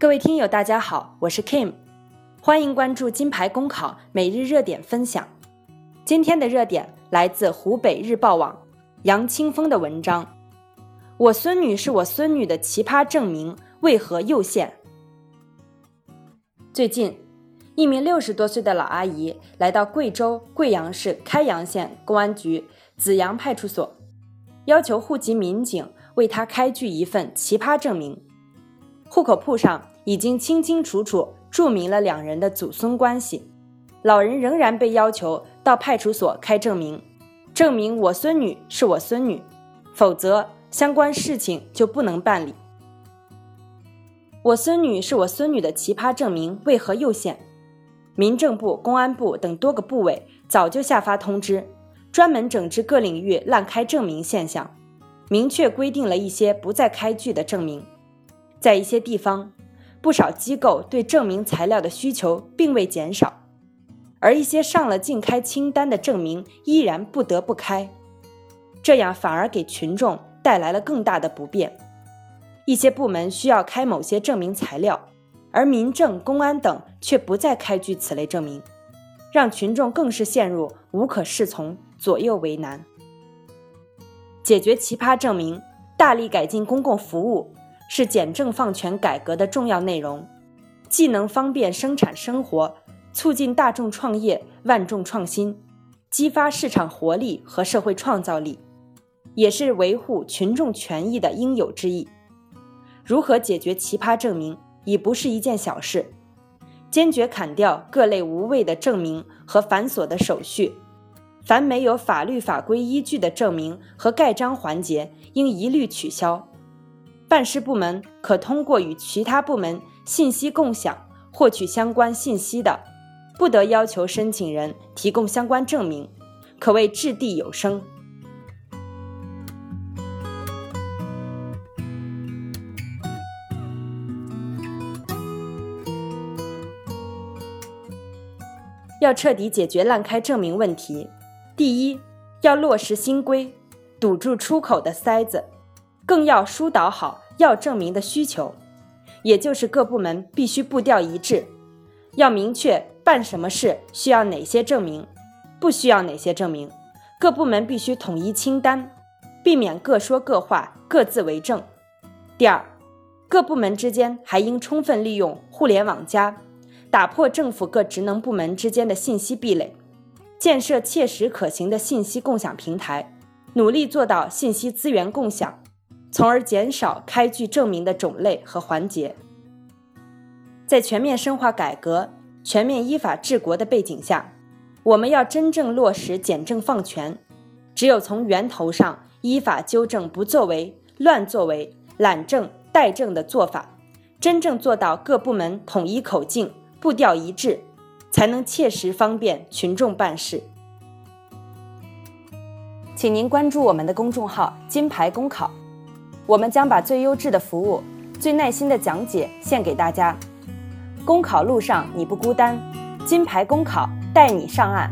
各位听友，大家好，我是 Kim，欢迎关注金牌公考每日热点分享。今天的热点来自湖北日报网杨清风的文章：我孙女是我孙女的奇葩证明，为何又现？最近，一名六十多岁的老阿姨来到贵州贵阳市开阳县公安局紫阳派出所，要求户籍民警为她开具一份奇葩证明。户口簿上已经清清楚楚注明了两人的祖孙关系，老人仍然被要求到派出所开证明，证明我孙女是我孙女，否则相关事情就不能办理。我孙女是我孙女的奇葩证明为何又现？民政部、公安部等多个部委早就下发通知，专门整治各领域滥开证明现象，明确规定了一些不再开具的证明。在一些地方，不少机构对证明材料的需求并未减少，而一些上了禁开清单的证明依然不得不开，这样反而给群众带来了更大的不便。一些部门需要开某些证明材料，而民政、公安等却不再开具此类证明，让群众更是陷入无可适从、左右为难。解决奇葩证明，大力改进公共服务。是简政放权改革的重要内容，既能方便生产生活，促进大众创业、万众创新，激发市场活力和社会创造力，也是维护群众权益的应有之义。如何解决奇葩证明，已不是一件小事。坚决砍掉各类无谓的证明和繁琐的手续，凡没有法律法规依据的证明和盖章环节，应一律取消。办事部门可通过与其他部门信息共享获取相关信息的，不得要求申请人提供相关证明，可谓掷地有声。要彻底解决滥开证明问题，第一，要落实新规，堵住出口的塞子。更要疏导好要证明的需求，也就是各部门必须步调一致，要明确办什么事需要哪些证明，不需要哪些证明，各部门必须统一清单，避免各说各话、各自为政。第二，各部门之间还应充分利用互联网加，打破政府各职能部门之间的信息壁垒，建设切实可行的信息共享平台，努力做到信息资源共享。从而减少开具证明的种类和环节。在全面深化改革、全面依法治国的背景下，我们要真正落实简政放权。只有从源头上依法纠正不作为、乱作为、懒政怠政的做法，真正做到各部门统一口径、步调一致，才能切实方便群众办事。请您关注我们的公众号“金牌公考”。我们将把最优质的服务、最耐心的讲解献给大家。公考路上你不孤单，金牌公考带你上岸。